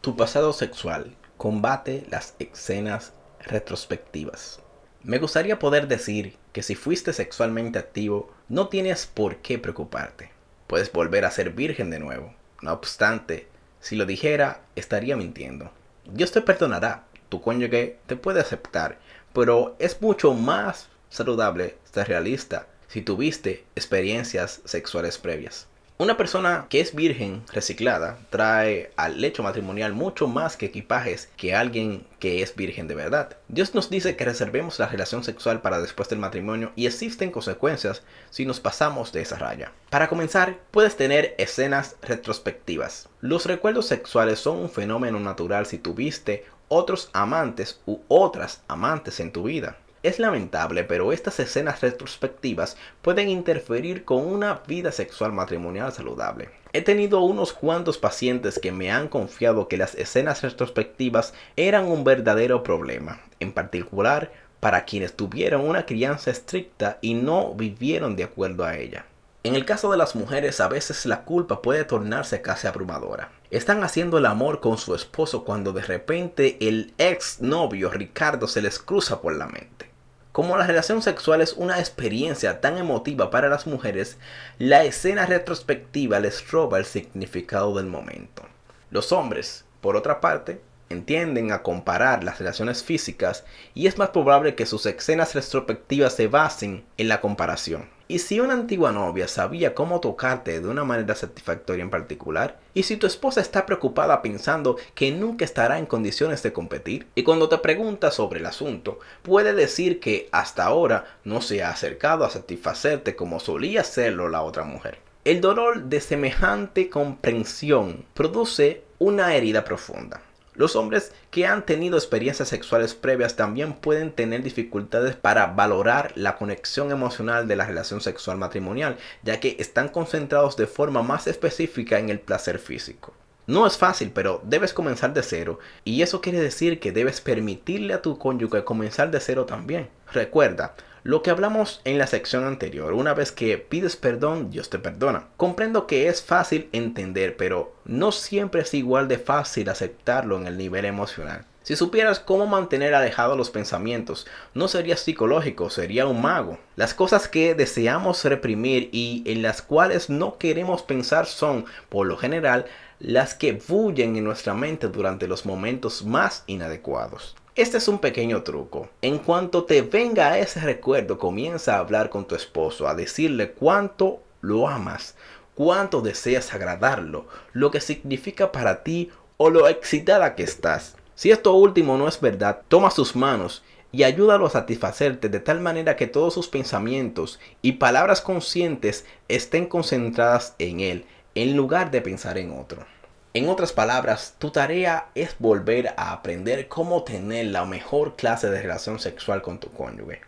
Tu pasado sexual combate las escenas retrospectivas. Me gustaría poder decir que si fuiste sexualmente activo, no tienes por qué preocuparte. Puedes volver a ser virgen de nuevo. No obstante, si lo dijera, estaría mintiendo. Dios te perdonará, tu cónyuge te puede aceptar, pero es mucho más saludable ser realista si tuviste experiencias sexuales previas. Una persona que es virgen reciclada trae al lecho matrimonial mucho más que equipajes que alguien que es virgen de verdad. Dios nos dice que reservemos la relación sexual para después del matrimonio y existen consecuencias si nos pasamos de esa raya. Para comenzar, puedes tener escenas retrospectivas. Los recuerdos sexuales son un fenómeno natural si tuviste otros amantes u otras amantes en tu vida. Es lamentable, pero estas escenas retrospectivas pueden interferir con una vida sexual matrimonial saludable. He tenido unos cuantos pacientes que me han confiado que las escenas retrospectivas eran un verdadero problema, en particular para quienes tuvieron una crianza estricta y no vivieron de acuerdo a ella. En el caso de las mujeres a veces la culpa puede tornarse casi abrumadora. Están haciendo el amor con su esposo cuando de repente el ex novio Ricardo se les cruza por la mente. Como la relación sexual es una experiencia tan emotiva para las mujeres, la escena retrospectiva les roba el significado del momento. Los hombres, por otra parte, entienden a comparar las relaciones físicas y es más probable que sus escenas retrospectivas se basen en la comparación. ¿Y si una antigua novia sabía cómo tocarte de una manera satisfactoria en particular? ¿Y si tu esposa está preocupada pensando que nunca estará en condiciones de competir? Y cuando te pregunta sobre el asunto, puede decir que hasta ahora no se ha acercado a satisfacerte como solía hacerlo la otra mujer. El dolor de semejante comprensión produce una herida profunda. Los hombres que han tenido experiencias sexuales previas también pueden tener dificultades para valorar la conexión emocional de la relación sexual matrimonial, ya que están concentrados de forma más específica en el placer físico. No es fácil, pero debes comenzar de cero, y eso quiere decir que debes permitirle a tu cónyuge comenzar de cero también. Recuerda, lo que hablamos en la sección anterior, una vez que pides perdón, Dios te perdona. Comprendo que es fácil entender, pero no siempre es igual de fácil aceptarlo en el nivel emocional. Si supieras cómo mantener alejados los pensamientos, no sería psicológico, sería un mago. Las cosas que deseamos reprimir y en las cuales no queremos pensar son, por lo general, las que bullen en nuestra mente durante los momentos más inadecuados. Este es un pequeño truco. En cuanto te venga ese recuerdo, comienza a hablar con tu esposo, a decirle cuánto lo amas, cuánto deseas agradarlo, lo que significa para ti o lo excitada que estás. Si esto último no es verdad, toma sus manos y ayúdalo a satisfacerte de tal manera que todos sus pensamientos y palabras conscientes estén concentradas en él, en lugar de pensar en otro. En otras palabras, tu tarea es volver a aprender cómo tener la mejor clase de relación sexual con tu cónyuge.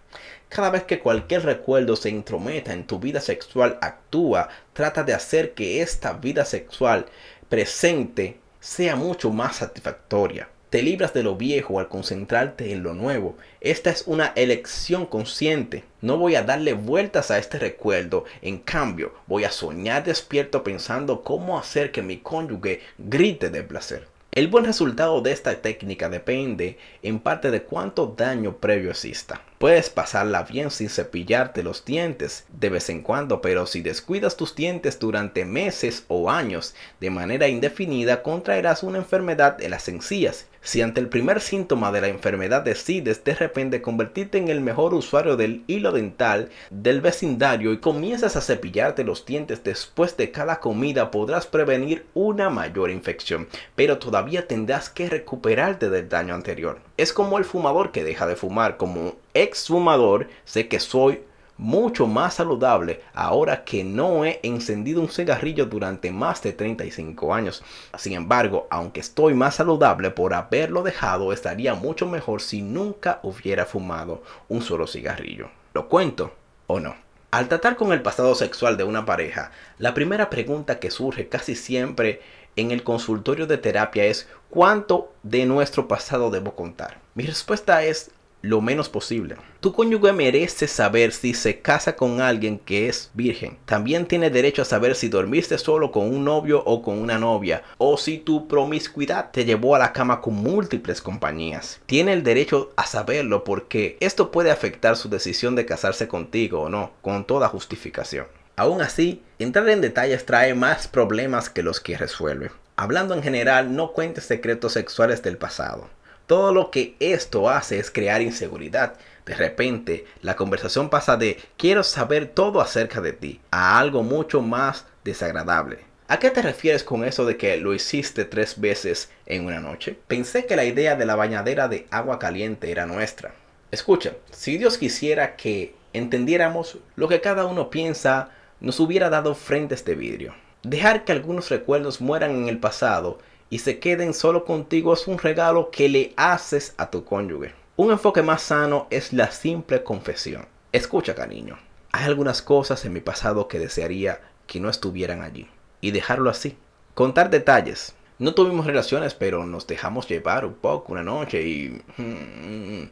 Cada vez que cualquier recuerdo se intrometa en tu vida sexual, actúa, trata de hacer que esta vida sexual presente sea mucho más satisfactoria. Te libras de lo viejo al concentrarte en lo nuevo. Esta es una elección consciente. No voy a darle vueltas a este recuerdo. En cambio, voy a soñar despierto pensando cómo hacer que mi cónyuge grite de placer. El buen resultado de esta técnica depende en parte de cuánto daño previo exista. Puedes pasarla bien sin cepillarte los dientes de vez en cuando, pero si descuidas tus dientes durante meses o años de manera indefinida, contraerás una enfermedad de las encías si ante el primer síntoma de la enfermedad decides de repente convertirte en el mejor usuario del hilo dental del vecindario y comienzas a cepillarte los dientes después de cada comida, podrás prevenir una mayor infección, pero todavía tendrás que recuperarte del daño anterior. Es como el fumador que deja de fumar, como ex fumador, sé que soy mucho más saludable ahora que no he encendido un cigarrillo durante más de 35 años. Sin embargo, aunque estoy más saludable por haberlo dejado, estaría mucho mejor si nunca hubiera fumado un solo cigarrillo. ¿Lo cuento o no? Al tratar con el pasado sexual de una pareja, la primera pregunta que surge casi siempre en el consultorio de terapia es ¿cuánto de nuestro pasado debo contar? Mi respuesta es lo menos posible. Tu cónyuge merece saber si se casa con alguien que es virgen. También tiene derecho a saber si dormiste solo con un novio o con una novia, o si tu promiscuidad te llevó a la cama con múltiples compañías. Tiene el derecho a saberlo porque esto puede afectar su decisión de casarse contigo o no, con toda justificación. Aún así, entrar en detalles trae más problemas que los que resuelve. Hablando en general, no cuentes secretos sexuales del pasado. Todo lo que esto hace es crear inseguridad. De repente, la conversación pasa de quiero saber todo acerca de ti a algo mucho más desagradable. ¿A qué te refieres con eso de que lo hiciste tres veces en una noche? Pensé que la idea de la bañadera de agua caliente era nuestra. Escucha, si Dios quisiera que entendiéramos lo que cada uno piensa, nos hubiera dado frente a este vidrio. Dejar que algunos recuerdos mueran en el pasado y se queden solo contigo es un regalo que le haces a tu cónyuge. Un enfoque más sano es la simple confesión. Escucha, cariño. Hay algunas cosas en mi pasado que desearía que no estuvieran allí. Y dejarlo así. Contar detalles. No tuvimos relaciones, pero nos dejamos llevar un poco una noche y... Mm,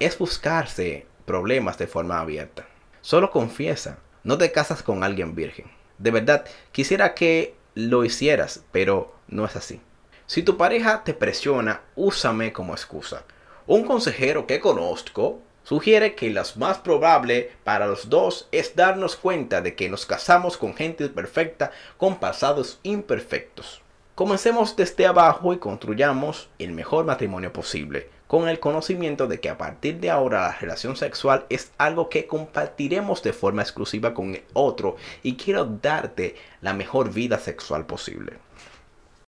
es buscarse problemas de forma abierta. Solo confiesa. No te casas con alguien virgen. De verdad, quisiera que lo hicieras, pero no es así. Si tu pareja te presiona, úsame como excusa. Un consejero que conozco sugiere que lo más probable para los dos es darnos cuenta de que nos casamos con gente perfecta con pasados imperfectos. Comencemos desde abajo y construyamos el mejor matrimonio posible, con el conocimiento de que a partir de ahora la relación sexual es algo que compartiremos de forma exclusiva con el otro y quiero darte la mejor vida sexual posible.